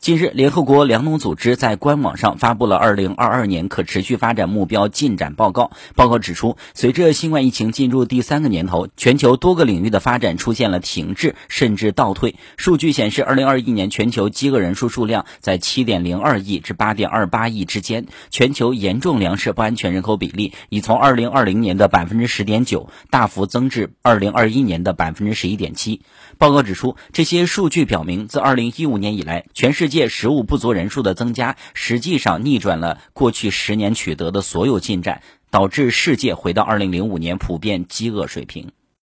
近日，联合国粮农组织在官网上发布了二零二二年可持续发展目标进展报告。报告指出，随着新冠疫情进入第三个年头，全球多个领域的发展出现了停滞甚至倒退。数据显示，二零二一年全球饥饿人数数量在七点零二亿至八点二八亿之间，全球严重粮食不安全人口比例已从二零二零年的百分之十点九大幅增至二零二一年的百分之十一点七。报告指出，这些数据表明，自二零一五年以来，全世界食物不足人数的增加，实际上逆转了过去十年取得的所有进展，导致世界回到二零零五年普遍饥饿水平。